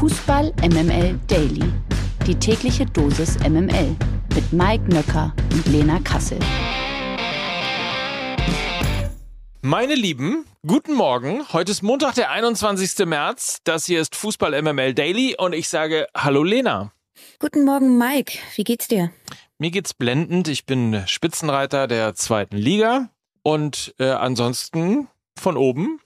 Fußball MML Daily. Die tägliche Dosis MML mit Mike Nöcker und Lena Kassel. Meine Lieben, guten Morgen. Heute ist Montag, der 21. März. Das hier ist Fußball MML Daily und ich sage Hallo Lena. Guten Morgen, Mike. Wie geht's dir? Mir geht's blendend. Ich bin Spitzenreiter der zweiten Liga und äh, ansonsten von oben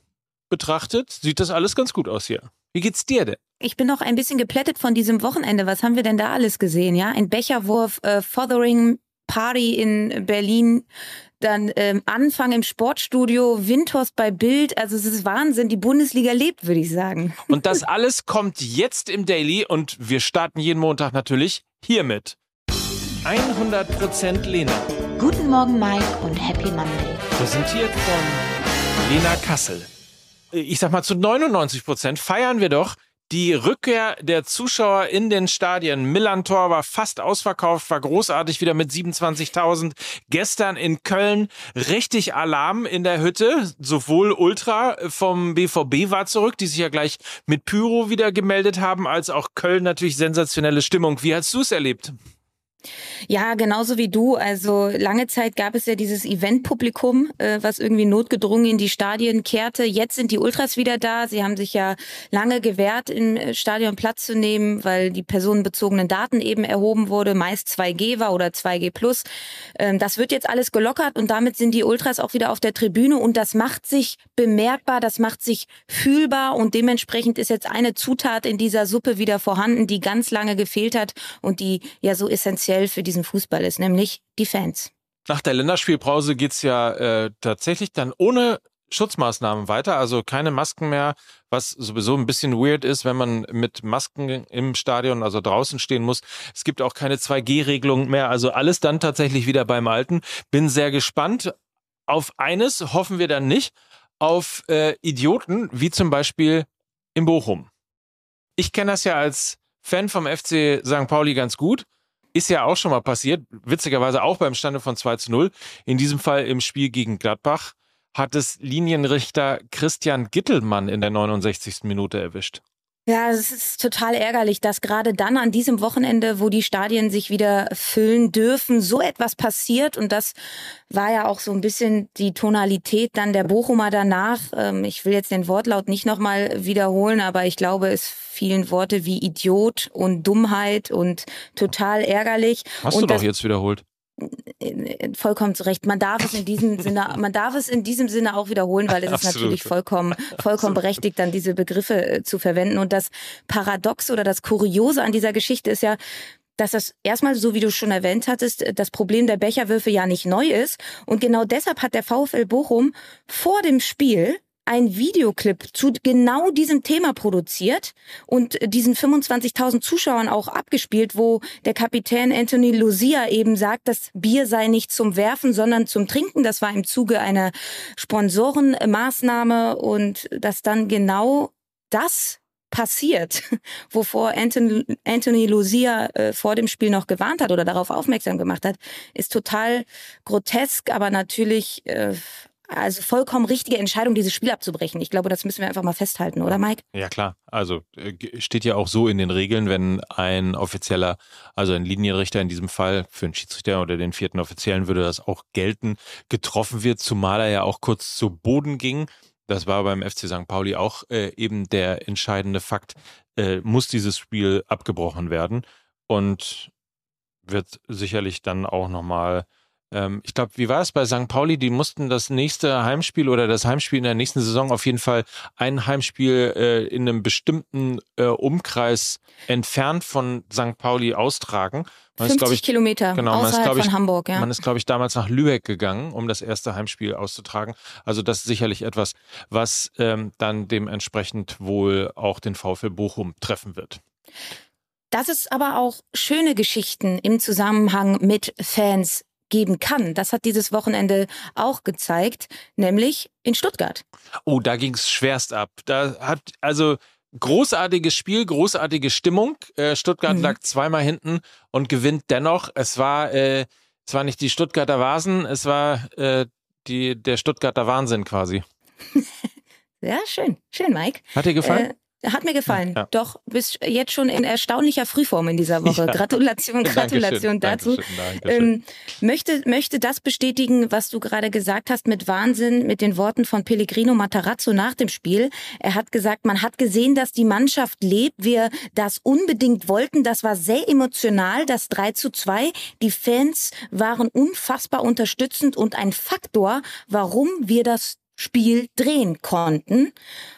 betrachtet sieht das alles ganz gut aus hier. Wie geht's dir denn? Ich bin noch ein bisschen geplättet von diesem Wochenende. Was haben wir denn da alles gesehen? Ja, ein Becherwurf, äh, Fothering Party in Berlin, dann ähm, Anfang im Sportstudio, Windhorst bei Bild. Also es ist Wahnsinn. Die Bundesliga lebt, würde ich sagen. Und das alles kommt jetzt im Daily und wir starten jeden Montag natürlich hiermit. 100% Lena. Guten Morgen, Mike, und Happy Monday. Präsentiert von Lena Kassel. Ich sag mal, zu 99% feiern wir doch die Rückkehr der Zuschauer in den Stadien. Millantor war fast ausverkauft, war großartig wieder mit 27.000. Gestern in Köln richtig Alarm in der Hütte. Sowohl Ultra vom BVB war zurück, die sich ja gleich mit Pyro wieder gemeldet haben, als auch Köln natürlich sensationelle Stimmung. Wie hast du es erlebt? Ja, genauso wie du. Also lange Zeit gab es ja dieses Eventpublikum, äh, was irgendwie notgedrungen in die Stadien kehrte. Jetzt sind die Ultras wieder da. Sie haben sich ja lange gewehrt, im äh, Stadion Platz zu nehmen, weil die personenbezogenen Daten eben erhoben wurde, meist 2G war oder 2G plus. Ähm, das wird jetzt alles gelockert und damit sind die Ultras auch wieder auf der Tribüne und das macht sich bemerkbar, das macht sich fühlbar und dementsprechend ist jetzt eine Zutat in dieser Suppe wieder vorhanden, die ganz lange gefehlt hat und die ja so essentiell für diesen Fußball ist, nämlich die Fans. Nach der Länderspielpause geht's ja äh, tatsächlich dann ohne Schutzmaßnahmen weiter, also keine Masken mehr, was sowieso ein bisschen weird ist, wenn man mit Masken im Stadion, also draußen stehen muss. Es gibt auch keine 2G-Regelung mehr, also alles dann tatsächlich wieder beim Alten. Bin sehr gespannt. Auf eines hoffen wir dann nicht, auf äh, Idioten, wie zum Beispiel in Bochum. Ich kenne das ja als Fan vom FC St. Pauli ganz gut. Ist ja auch schon mal passiert, witzigerweise auch beim Stande von 2 zu 0. In diesem Fall im Spiel gegen Gladbach hat es Linienrichter Christian Gittelmann in der 69. Minute erwischt. Ja, es ist total ärgerlich, dass gerade dann an diesem Wochenende, wo die Stadien sich wieder füllen dürfen, so etwas passiert. Und das war ja auch so ein bisschen die Tonalität dann der Bochumer danach. Ähm, ich will jetzt den Wortlaut nicht nochmal wiederholen, aber ich glaube, es fielen Worte wie Idiot und Dummheit und total ärgerlich. Hast und du doch jetzt wiederholt vollkommen zu Recht. Man darf es in diesem Sinne, man darf es in diesem Sinne auch wiederholen, weil es ist natürlich vollkommen, vollkommen berechtigt, dann diese Begriffe äh, zu verwenden. Und das Paradox oder das Kuriose an dieser Geschichte ist ja, dass das erstmal, so wie du schon erwähnt hattest, das Problem der Becherwürfe ja nicht neu ist. Und genau deshalb hat der VfL Bochum vor dem Spiel ein Videoclip zu genau diesem Thema produziert und diesen 25.000 Zuschauern auch abgespielt, wo der Kapitän Anthony Lucia eben sagt, das Bier sei nicht zum Werfen, sondern zum Trinken. Das war im Zuge einer Sponsorenmaßnahme und dass dann genau das passiert, wovor Anthony, Anthony Lucia äh, vor dem Spiel noch gewarnt hat oder darauf aufmerksam gemacht hat, ist total grotesk, aber natürlich äh, also vollkommen richtige Entscheidung, dieses Spiel abzubrechen. Ich glaube, das müssen wir einfach mal festhalten, oder Mike? Ja klar. Also äh, steht ja auch so in den Regeln, wenn ein offizieller, also ein Linienrichter in diesem Fall für einen Schiedsrichter oder den vierten Offiziellen würde das auch gelten, getroffen wird, zumal er ja auch kurz zu Boden ging. Das war beim FC St. Pauli auch äh, eben der entscheidende Fakt. Äh, muss dieses Spiel abgebrochen werden und wird sicherlich dann auch nochmal ähm, ich glaube, wie war es bei St. Pauli? Die mussten das nächste Heimspiel oder das Heimspiel in der nächsten Saison auf jeden Fall ein Heimspiel äh, in einem bestimmten äh, Umkreis entfernt von St. Pauli austragen. Man 50 ist, ich, Kilometer genau, außerhalb man ist, ich, von Hamburg. Ja. Man ist, glaube ich, damals nach Lübeck gegangen, um das erste Heimspiel auszutragen. Also das ist sicherlich etwas, was ähm, dann dementsprechend wohl auch den VfL Bochum treffen wird. Dass es aber auch schöne Geschichten im Zusammenhang mit Fans geben kann. Das hat dieses Wochenende auch gezeigt, nämlich in Stuttgart. Oh, da ging es schwerst ab. Da hat also großartiges Spiel, großartige Stimmung. Äh, Stuttgart mhm. lag zweimal hinten und gewinnt dennoch. Es war äh, es war nicht die Stuttgarter Vasen, es war äh, die der Stuttgarter Wahnsinn quasi. ja, schön, schön, Mike. Hat dir gefallen? Äh, Hat mir gefallen. Ja. Doch, bist jetzt schon in erstaunlicher Frühform in dieser Woche. Ja. Gratulation, Gratulation dazu. Dankeschön, Dankeschön. Ähm, möchte, möchte das bestätigen, was du gerade gesagt hast, mit Wahnsinn, mit den Worten von Pellegrino Matarazzo nach dem Spiel. Er hat gesagt, man hat gesehen, dass die Mannschaft lebt, wir das unbedingt wollten. Das war sehr emotional, das 3 zu 2. Die Fans waren unfassbar unterstützend und ein Faktor, warum wir das Spiel drehen konnten.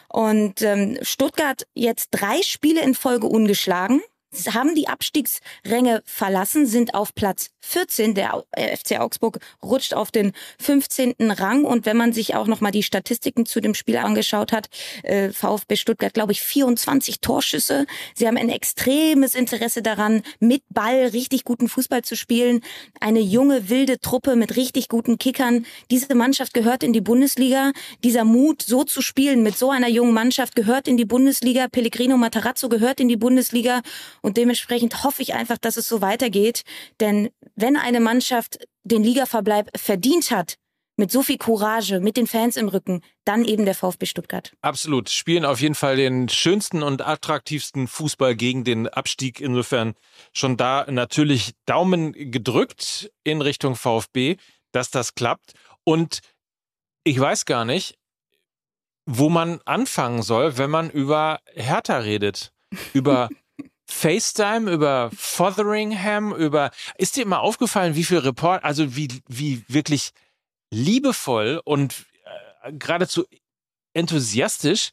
Und ähm, Stuttgart jetzt drei Spiele in Folge ungeschlagen haben die Abstiegsränge verlassen, sind auf Platz 14. Der äh, FC Augsburg rutscht auf den 15. Rang. Und wenn man sich auch nochmal die Statistiken zu dem Spiel angeschaut hat, äh, VfB Stuttgart, glaube ich, 24 Torschüsse. Sie haben ein extremes Interesse daran, mit Ball richtig guten Fußball zu spielen. Eine junge, wilde Truppe mit richtig guten Kickern. Diese Mannschaft gehört in die Bundesliga. Dieser Mut, so zu spielen mit so einer jungen Mannschaft, gehört in die Bundesliga. Pellegrino Matarazzo gehört in die Bundesliga. Und dementsprechend hoffe ich einfach, dass es so weitergeht. Denn wenn eine Mannschaft den Ligaverbleib verdient hat, mit so viel Courage, mit den Fans im Rücken, dann eben der VfB Stuttgart. Absolut. Spielen auf jeden Fall den schönsten und attraktivsten Fußball gegen den Abstieg. Insofern schon da natürlich Daumen gedrückt in Richtung VfB, dass das klappt. Und ich weiß gar nicht, wo man anfangen soll, wenn man über Hertha redet. Über FaceTime, über Fotheringham, über. Ist dir immer aufgefallen, wie viel Report, also wie, wie wirklich liebevoll und äh, geradezu enthusiastisch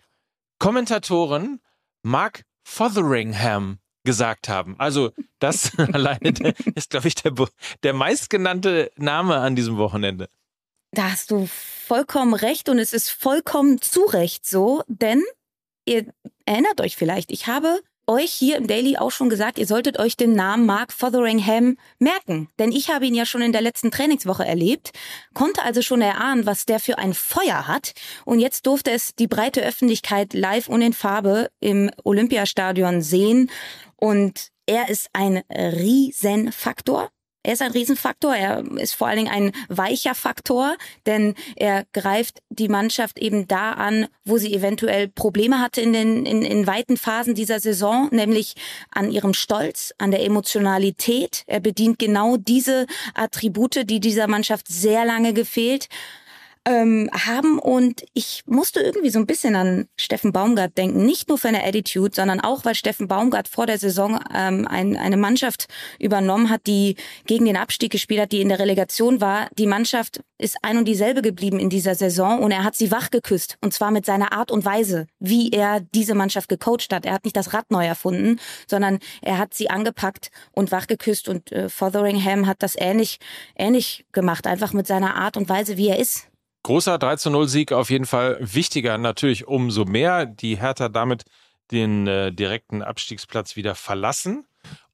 Kommentatoren Mark Fotheringham gesagt haben. Also das alleine der, ist, glaube ich, der, der meistgenannte Name an diesem Wochenende. Da hast du vollkommen recht und es ist vollkommen zu Recht so, denn ihr erinnert euch vielleicht, ich habe euch hier im Daily auch schon gesagt, ihr solltet euch den Namen Mark Fotheringham merken. Denn ich habe ihn ja schon in der letzten Trainingswoche erlebt, konnte also schon erahnen, was der für ein Feuer hat. Und jetzt durfte es die breite Öffentlichkeit live und in Farbe im Olympiastadion sehen. Und er ist ein Riesenfaktor. Er ist ein Riesenfaktor. Er ist vor allen Dingen ein weicher Faktor, denn er greift die Mannschaft eben da an, wo sie eventuell Probleme hatte in den in, in weiten Phasen dieser Saison, nämlich an ihrem Stolz, an der Emotionalität. Er bedient genau diese Attribute, die dieser Mannschaft sehr lange gefehlt ähm, haben und ich musste irgendwie so ein bisschen an Steffen Baumgart denken, nicht nur für eine Attitude, sondern auch, weil Steffen Baumgart vor der Saison ähm, ein, eine Mannschaft übernommen hat, die gegen den Abstieg gespielt hat, die in der Relegation war. Die Mannschaft ist ein und dieselbe geblieben in dieser Saison und er hat sie wach geküsst und zwar mit seiner Art und Weise, wie er diese Mannschaft gecoacht hat. Er hat nicht das Rad neu erfunden, sondern er hat sie angepackt und wach geküsst und äh, Fotheringham hat das ähnlich ähnlich gemacht, einfach mit seiner Art und Weise, wie er ist. Großer 3 zu 0 Sieg auf jeden Fall wichtiger, natürlich umso mehr. Die Hertha damit den äh, direkten Abstiegsplatz wieder verlassen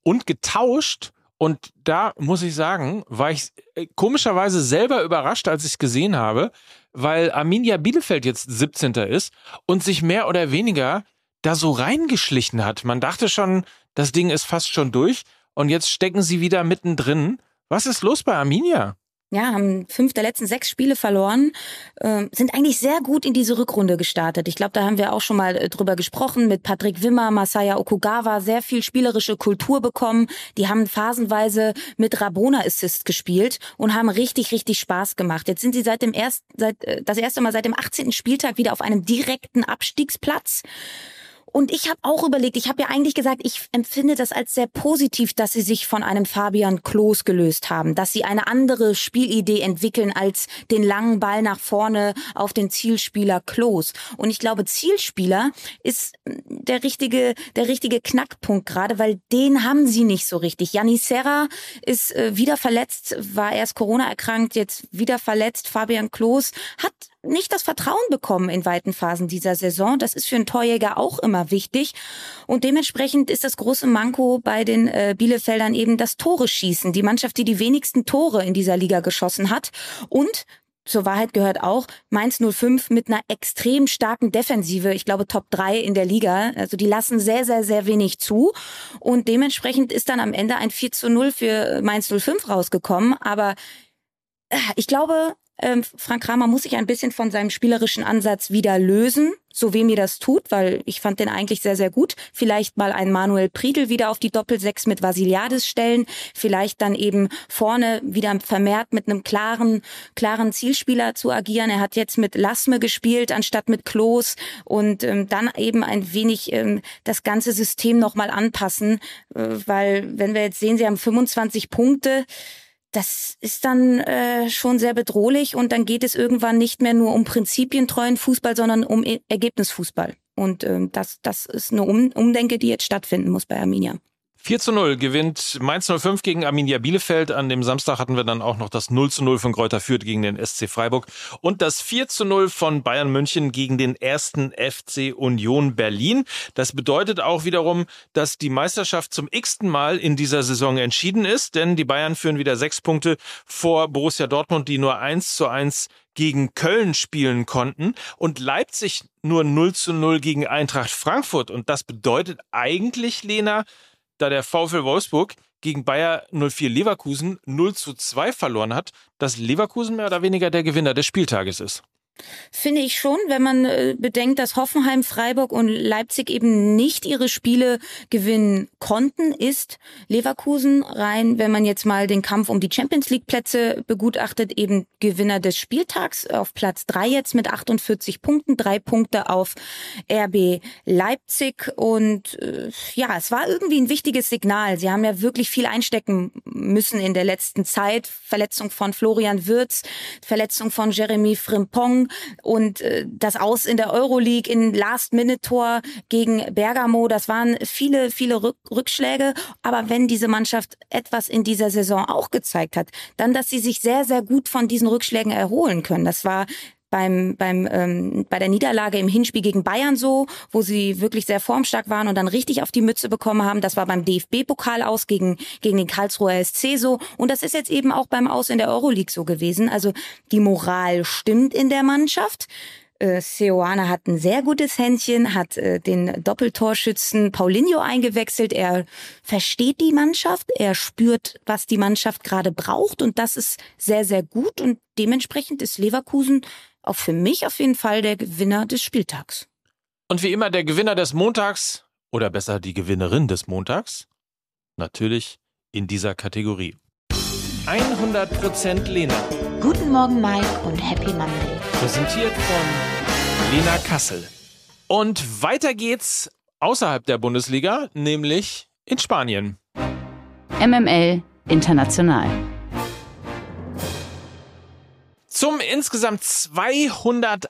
und getauscht. Und da muss ich sagen, war ich äh, komischerweise selber überrascht, als ich es gesehen habe, weil Arminia Bielefeld jetzt 17. ist und sich mehr oder weniger da so reingeschlichen hat. Man dachte schon, das Ding ist fast schon durch und jetzt stecken sie wieder mittendrin. Was ist los bei Arminia? Ja, haben fünf der letzten sechs Spiele verloren, äh, sind eigentlich sehr gut in diese Rückrunde gestartet. Ich glaube, da haben wir auch schon mal äh, drüber gesprochen mit Patrick Wimmer, Masaya Okugawa, sehr viel spielerische Kultur bekommen. Die haben phasenweise mit Rabona Assist gespielt und haben richtig, richtig Spaß gemacht. Jetzt sind sie seit dem ersten, seit, äh, das erste Mal seit dem 18. Spieltag wieder auf einem direkten Abstiegsplatz. Und ich habe auch überlegt, ich habe ja eigentlich gesagt, ich empfinde das als sehr positiv, dass sie sich von einem Fabian Klos gelöst haben, dass sie eine andere Spielidee entwickeln als den langen Ball nach vorne auf den Zielspieler Klos. Und ich glaube, Zielspieler ist der richtige, der richtige Knackpunkt gerade, weil den haben sie nicht so richtig. Janis Serra ist äh, wieder verletzt, war erst Corona erkrankt, jetzt wieder verletzt. Fabian Klos hat nicht das Vertrauen bekommen in weiten Phasen dieser Saison. Das ist für einen Torjäger auch immer wichtig. Und dementsprechend ist das große Manko bei den äh, Bielefeldern eben das Tore schießen. Die Mannschaft, die die wenigsten Tore in dieser Liga geschossen hat. Und zur Wahrheit gehört auch Mainz 05 mit einer extrem starken Defensive. Ich glaube Top 3 in der Liga. Also die lassen sehr, sehr, sehr wenig zu. Und dementsprechend ist dann am Ende ein 4 zu 0 für Mainz 05 rausgekommen. Aber äh, ich glaube, Ähm, Frank Kramer muss sich ein bisschen von seinem spielerischen Ansatz wieder lösen, so weh mir das tut, weil ich fand den eigentlich sehr, sehr gut. Vielleicht mal ein Manuel Priedel wieder auf die Doppelsechs mit Vasiliadis stellen, vielleicht dann eben vorne wieder vermehrt mit einem klaren, klaren Zielspieler zu agieren. Er hat jetzt mit Lasme gespielt anstatt mit Klos und ähm, dann eben ein wenig ähm, das ganze System nochmal anpassen, äh, weil wenn wir jetzt sehen, sie haben 25 Punkte, das ist dann äh, schon sehr bedrohlich und dann geht es irgendwann nicht mehr nur um prinzipientreuen Fußball, sondern um e Ergebnisfußball. Und ähm, das, das ist eine um Umdenke, die jetzt stattfinden muss bei Arminia. 4 zu 0 gewinnt Mainz 05 gegen Arminia Bielefeld. An dem Samstag hatten wir dann auch noch das 0 zu 0 von Kräuter Fürth gegen den SC Freiburg und das 4 zu 0 von Bayern München gegen den ersten FC Union Berlin. Das bedeutet auch wiederum, dass die Meisterschaft zum x-ten Mal in dieser Saison entschieden ist, denn die Bayern führen wieder sechs Punkte vor Borussia Dortmund, die nur 1 zu 1 gegen Köln spielen konnten und Leipzig nur 0 zu 0 gegen Eintracht Frankfurt. Und das bedeutet eigentlich, Lena, da der VfL Wolfsburg gegen Bayer 04 Leverkusen 0 zu 2 verloren hat, dass Leverkusen mehr oder weniger der Gewinner des Spieltages ist. Finde ich schon, wenn man äh, bedenkt, dass Hoffenheim, Freiburg und Leipzig eben nicht ihre Spiele gewinnen konnten, ist Leverkusen rein, wenn man jetzt mal den Kampf um die Champions League Plätze begutachtet, eben Gewinner des Spieltags auf Platz drei jetzt mit 48 Punkten, drei Punkte auf RB Leipzig und äh, ja, es war irgendwie ein wichtiges Signal. Sie haben ja wirklich viel einstecken müssen in der letzten Zeit. Verletzung von Florian Würz, Verletzung von Jeremy Frimpong, und äh, das Aus in der Euroleague in Last-Minute-Tor gegen Bergamo, das waren viele, viele Rück Rückschläge. Aber wenn diese Mannschaft etwas in dieser Saison auch gezeigt hat, dann, dass sie sich sehr, sehr gut von diesen Rückschlägen erholen können. Das war beim, beim, ähm, bei der Niederlage im Hinspiel gegen Bayern so, wo sie wirklich sehr formstark waren und dann richtig auf die Mütze bekommen haben. Das war beim DFB-Pokal aus gegen, gegen den Karlsruher SC so. Und das ist jetzt eben auch beim Aus in der Euroleague so gewesen. Also die Moral stimmt in der Mannschaft. Äh, Seoane hat ein sehr gutes Händchen, hat äh, den Doppeltorschützen Paulinho eingewechselt. Er versteht die Mannschaft, er spürt, was die Mannschaft gerade braucht und das ist sehr, sehr gut und dementsprechend ist Leverkusen auch für mich auf jeden Fall der Gewinner des Spieltags. Und wie immer der Gewinner des Montags oder besser die Gewinnerin des Montags? Natürlich in dieser Kategorie. 100% Lena. Guten Morgen Mike und Happy Monday. Präsentiert von Lena Kassel. Und weiter geht's außerhalb der Bundesliga, nämlich in Spanien. MML International. Zum insgesamt 208.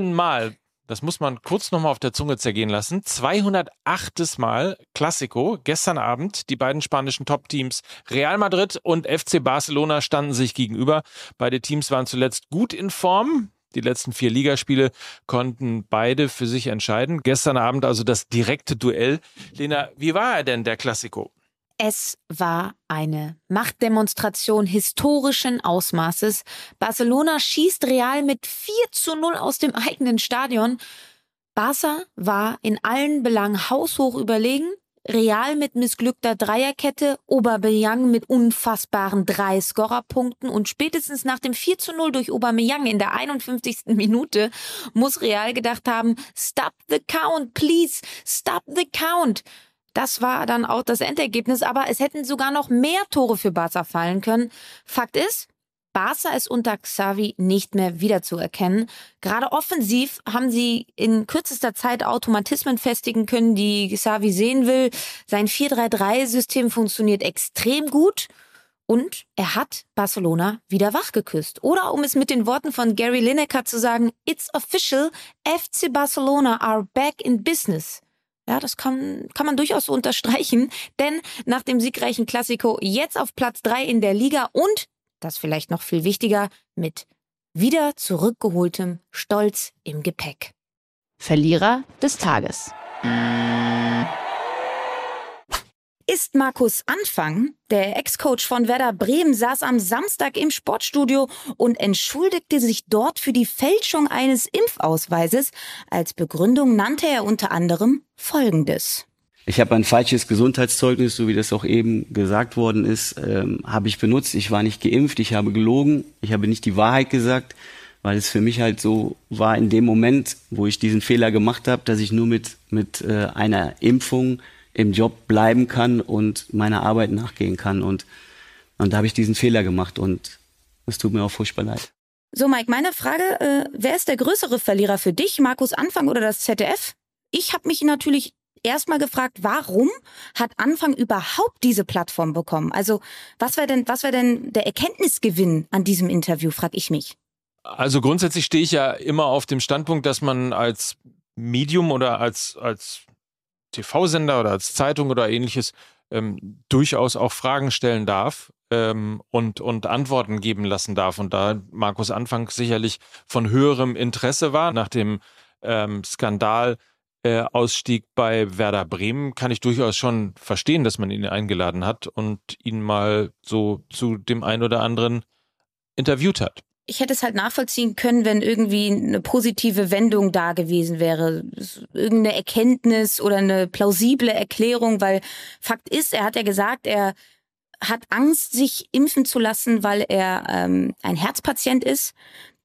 Mal, das muss man kurz nochmal auf der Zunge zergehen lassen, 208. Mal Klassiko, gestern Abend, die beiden spanischen Top-Teams Real Madrid und FC Barcelona standen sich gegenüber. Beide Teams waren zuletzt gut in Form. Die letzten vier Ligaspiele konnten beide für sich entscheiden. Gestern Abend also das direkte Duell. Lena, wie war er denn, der Klassiko? Es war eine Machtdemonstration historischen Ausmaßes. Barcelona schießt Real mit 4 zu 0 aus dem eigenen Stadion. Barca war in allen Belangen haushoch überlegen. Real mit missglückter Dreierkette, Aubameyang mit unfassbaren drei Scorerpunkten und spätestens nach dem 4 zu 0 durch Aubameyang in der 51. Minute muss Real gedacht haben, stop the count, please, stop the count. Das war dann auch das Endergebnis, aber es hätten sogar noch mehr Tore für Barca fallen können. Fakt ist, Barca ist unter Xavi nicht mehr wiederzuerkennen. Gerade offensiv haben sie in kürzester Zeit Automatismen festigen können, die Xavi sehen will. Sein 4-3-3-System funktioniert extrem gut. Und er hat Barcelona wieder wachgeküsst. Oder um es mit den Worten von Gary Lineker zu sagen, It's official, FC Barcelona are back in business. Ja, das kann, kann man durchaus so unterstreichen, denn nach dem siegreichen Klassiko jetzt auf Platz 3 in der Liga und, das vielleicht noch viel wichtiger, mit wieder zurückgeholtem Stolz im Gepäck. Verlierer des Tages ist Markus Anfang. Der Ex-Coach von Werder Bremen saß am Samstag im Sportstudio und entschuldigte sich dort für die Fälschung eines Impfausweises. Als Begründung nannte er unter anderem Folgendes. Ich habe ein falsches Gesundheitszeugnis, so wie das auch eben gesagt worden ist, ähm, habe ich benutzt. Ich war nicht geimpft, ich habe gelogen, ich habe nicht die Wahrheit gesagt, weil es für mich halt so war in dem Moment, wo ich diesen Fehler gemacht habe, dass ich nur mit, mit äh, einer Impfung im Job bleiben kann und meiner Arbeit nachgehen kann. Und, und da habe ich diesen Fehler gemacht und es tut mir auch furchtbar leid. So, Mike, meine Frage, äh, wer ist der größere Verlierer für dich, Markus Anfang oder das ZDF? Ich habe mich natürlich erstmal gefragt, warum hat Anfang überhaupt diese Plattform bekommen? Also, was wäre denn, was wäre denn der Erkenntnisgewinn an diesem Interview, frag ich mich. Also grundsätzlich stehe ich ja immer auf dem Standpunkt, dass man als Medium oder als, als TV-Sender oder als Zeitung oder ähnliches ähm, durchaus auch Fragen stellen darf ähm, und, und Antworten geben lassen darf. Und da Markus Anfang sicherlich von höherem Interesse war, nach dem ähm, Skandal äh, bei Werder Bremen, kann ich durchaus schon verstehen, dass man ihn eingeladen hat und ihn mal so zu dem ein oder anderen interviewt hat ich hätte es halt nachvollziehen können, wenn irgendwie eine positive Wendung da gewesen wäre. Irgendeine Erkenntnis oder eine plausible Erklärung, weil Fakt ist, er hat ja gesagt, er hat Angst, sich impfen zu lassen, weil er ähm, ein Herzpatient ist.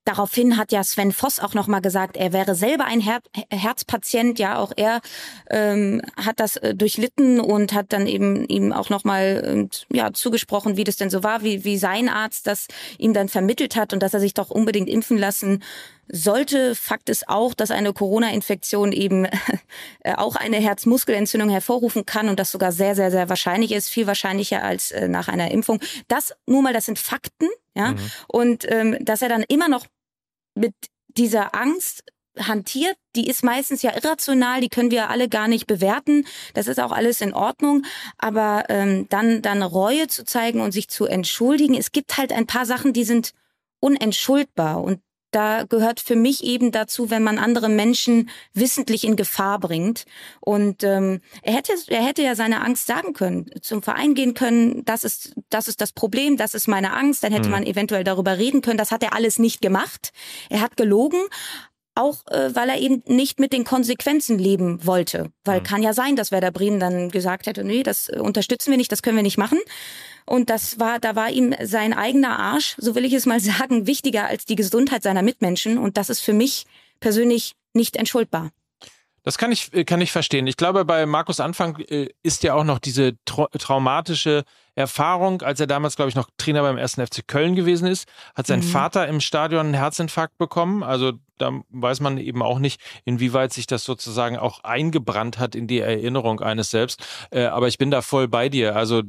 Daraufhin hat ja Sven Voss auch nochmal gesagt, er wäre selber ein Her Herzpatient. Ja, auch er ähm, hat das äh, durchlitten und hat dann eben ihm auch nochmal ähm, ja, zugesprochen, wie das denn so war, wie, wie sein Arzt das ihm dann vermittelt hat und dass er sich doch unbedingt impfen lassen sollte. Fakt ist auch, dass eine Corona-Infektion eben äh, auch eine Herzmuskelentzündung hervorrufen kann und das sogar sehr, sehr, sehr wahrscheinlich ist, viel wahrscheinlicher als äh, nach einer Impfung. Das nur mal, das sind Fakten, ja. Mhm. Und ähm, dass er dann immer noch mit dieser Angst hantiert, die ist meistens ja irrational, die können wir alle gar nicht bewerten. Das ist auch alles in Ordnung. Aber ähm, dann, dann Reue zu zeigen und sich zu entschuldigen, es gibt halt ein paar Sachen, die sind unentschuldbar. Und da gehört für mich eben dazu, wenn man andere Menschen wissentlich in Gefahr bringt. Und ähm, er hätte, er hätte ja seine Angst sagen können, zum Verein gehen können, das ist, das ist das Problem, das ist meine Angst. Dann hätte mhm. man eventuell darüber reden können. Das hat er alles nicht gemacht. Er hat gelogen auch äh, weil er eben nicht mit den Konsequenzen leben wollte. Weil mhm. kann ja sein, dass Werder Bremen dann gesagt hätte, nee, das äh, unterstützen wir nicht, das können wir nicht machen. Und das war, da war ihm sein eigener Arsch, so will ich es mal sagen, wichtiger als die Gesundheit seiner Mitmenschen. Und das ist für mich persönlich nicht entschuldbar. Das kann ich, kann ich verstehen. Ich glaube, bei Markus Anfang äh, ist ja auch noch diese tra traumatische Erfahrung, als er damals, glaube ich, noch Trainer beim 1. FC Köln gewesen ist, hat sein mhm. Vater im Stadion einen Herzinfarkt bekommen. Also da weiß man eben auch nicht, inwieweit sich das sozusagen auch eingebrannt hat in die Erinnerung eines selbst. Äh, aber ich bin da voll bei dir. Also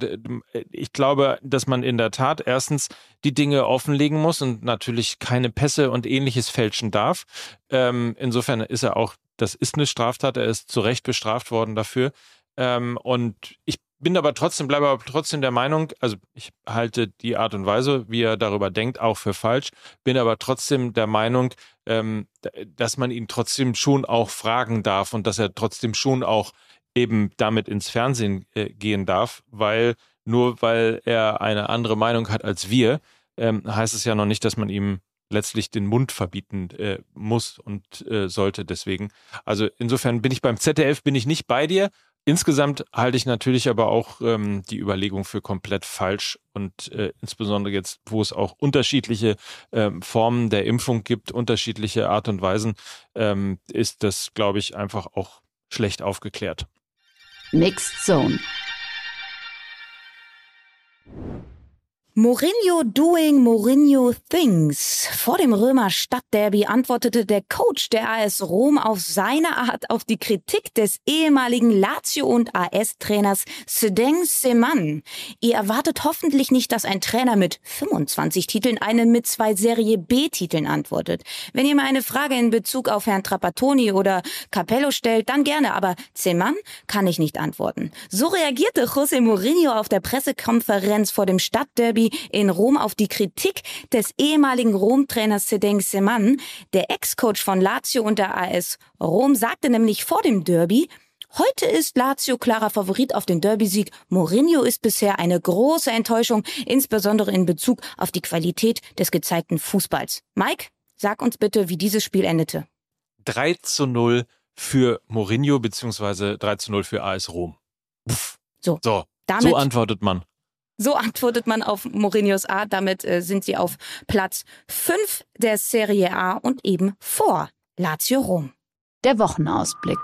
ich glaube, dass man in der Tat erstens die Dinge offenlegen muss und natürlich keine Pässe und ähnliches fälschen darf. Ähm, insofern ist er auch, das ist eine Straftat, er ist zu Recht bestraft worden dafür. Ähm, und ich bin aber trotzdem, bleibe aber trotzdem der Meinung, also ich halte die Art und Weise, wie er darüber denkt, auch für falsch, bin aber trotzdem der Meinung, ähm, dass man ihn trotzdem schon auch fragen darf und dass er trotzdem schon auch eben damit ins Fernsehen äh, gehen darf, weil nur weil er eine andere Meinung hat als wir, ähm, heißt es ja noch nicht, dass man ihm letztlich den Mund verbieten äh, muss und äh, sollte deswegen. Also insofern bin ich beim ZDF bin ich nicht bei dir, Insgesamt halte ich natürlich aber auch ähm, die Überlegung für komplett falsch und äh, insbesondere jetzt, wo es auch unterschiedliche ähm, Formen der Impfung gibt, unterschiedliche Art und Weisen, ähm, ist das, glaube ich, einfach auch schlecht aufgeklärt. Mixed Zone. Mourinho doing Mourinho things. Vor dem Römer Stadtderby antwortete der Coach der AS Rom auf seine Art auf die Kritik des ehemaligen Lazio und AS Trainers Sedeng Seman. Ihr erwartet hoffentlich nicht, dass ein Trainer mit 25 Titeln einen mit zwei Serie B Titeln antwortet. Wenn ihr mir eine Frage in Bezug auf Herrn Trapattoni oder Capello stellt, dann gerne, aber Seman kann ich nicht antworten. So reagierte José Mourinho auf der Pressekonferenz vor dem Stadtderby in Rom auf die Kritik des ehemaligen Rom-Trainers Sedeng Seman. Der Ex-Coach von Lazio und der AS Rom sagte nämlich vor dem Derby, Heute ist Lazio klarer Favorit auf den Derby-Sieg. Mourinho ist bisher eine große Enttäuschung, insbesondere in Bezug auf die Qualität des gezeigten Fußballs. Mike, sag uns bitte, wie dieses Spiel endete. 3 zu 0 für Mourinho beziehungsweise 3 zu 0 für AS Rom. Pff. So. So. Damit, so antwortet man. So antwortet man auf Mourinhos Art. Damit äh, sind sie auf Platz 5 der Serie A und eben vor Lazio Rom. Der Wochenausblick.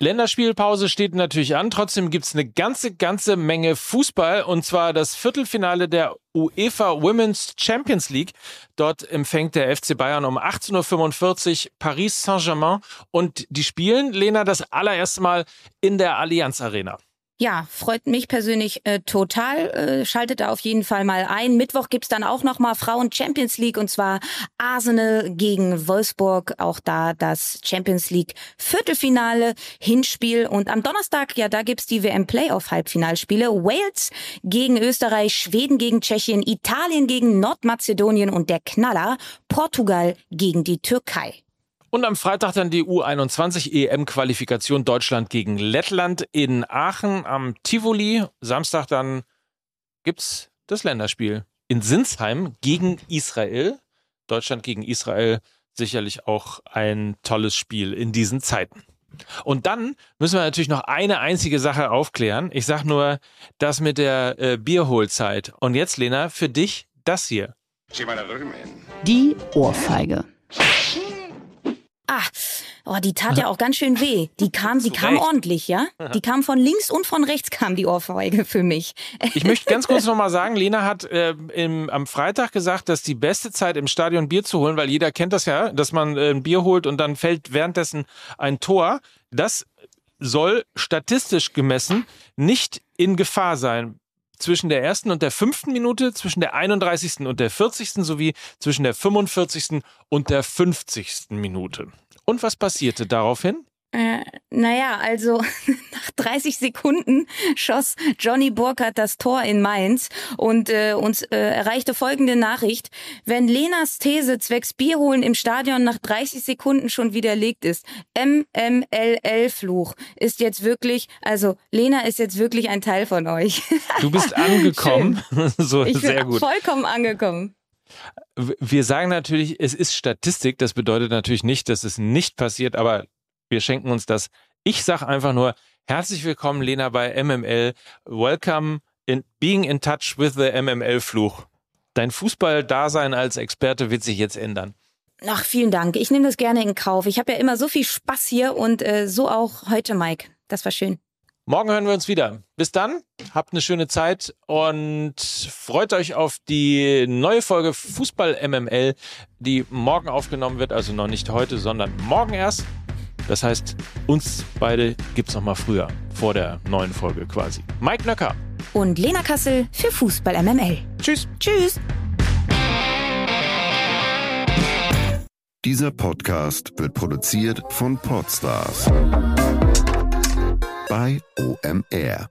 Länderspielpause steht natürlich an. Trotzdem gibt's eine ganze, ganze Menge Fußball und zwar das Viertelfinale der UEFA Women's Champions League. Dort empfängt der FC Bayern um 18.45 Uhr Paris Saint-Germain und die spielen, Lena, das allererste Mal in der Allianz Arena. Ja, freut mich persönlich äh, total. Äh, schaltet da auf jeden Fall mal ein. Mittwoch gibt's dann auch nochmal Frauen Champions League und zwar Arsenal gegen Wolfsburg. Auch da das Champions League Viertelfinale, Hinspiel. Und am Donnerstag, ja, da gibt's die WM Playoff Halbfinalspiele. Wales gegen Österreich, Schweden gegen Tschechien, Italien gegen Nordmazedonien und der Knaller Portugal gegen die Türkei. Und am Freitag dann die U21 EM-Qualifikation Deutschland gegen Lettland in Aachen am Tivoli. Samstag dann gibt's das Länderspiel in Sinsheim gegen Israel. Deutschland gegen Israel sicherlich auch ein tolles Spiel in diesen Zeiten. Und dann müssen wir natürlich noch eine einzige Sache aufklären. Ich sag nur das mit der äh, Bierholzeit. Und jetzt, Lena, für dich das hier. Die Ohrfeige. Ah, oh, die tat ja auch ganz schön weh. Die kam, die kam ordentlich, ja? Die kam von links und von rechts kam die Ohrfeige für mich. Ich möchte ganz kurz nochmal sagen, Lena hat äh, im, am Freitag gesagt, dass die beste Zeit im Stadion Bier zu holen, weil jeder kennt das ja, dass man äh, ein Bier holt und dann fällt währenddessen ein Tor. Das soll statistisch gemessen nicht in Gefahr sein zwischen der ersten und der fünften Minute, zwischen der 31. und der 40. sowie zwischen der 45. und der 50. Minute. Und was passierte daraufhin? Äh, naja, also nach 30 Sekunden schoss Johnny Burkhardt das Tor in Mainz und äh, uns äh, erreichte folgende Nachricht. Wenn Lenas These zwecks Bierholen im Stadion nach 30 Sekunden schon widerlegt ist, MMLL-Fluch ist jetzt wirklich, also Lena ist jetzt wirklich ein Teil von euch. Du bist angekommen. so, ich sehr gut. vollkommen angekommen. Wir sagen natürlich, es ist Statistik. Das bedeutet natürlich nicht, dass es nicht passiert, aber wir schenken uns das. Ich sage einfach nur, herzlich willkommen, Lena, bei MML. Welcome in being in touch with the MML-Fluch. Dein Fußball-Dasein als Experte wird sich jetzt ändern. Ach, vielen Dank. Ich nehme das gerne in Kauf. Ich habe ja immer so viel Spaß hier und äh, so auch heute, Mike. Das war schön. Morgen hören wir uns wieder. Bis dann, habt eine schöne Zeit und freut euch auf die neue Folge Fußball MML, die morgen aufgenommen wird. Also noch nicht heute, sondern morgen erst. Das heißt, uns beide gibt es noch mal früher, vor der neuen Folge quasi. Mike Nöcker. Und Lena Kassel für Fußball MML. Tschüss. Tschüss. Dieser Podcast wird produziert von Podstars bei OMR.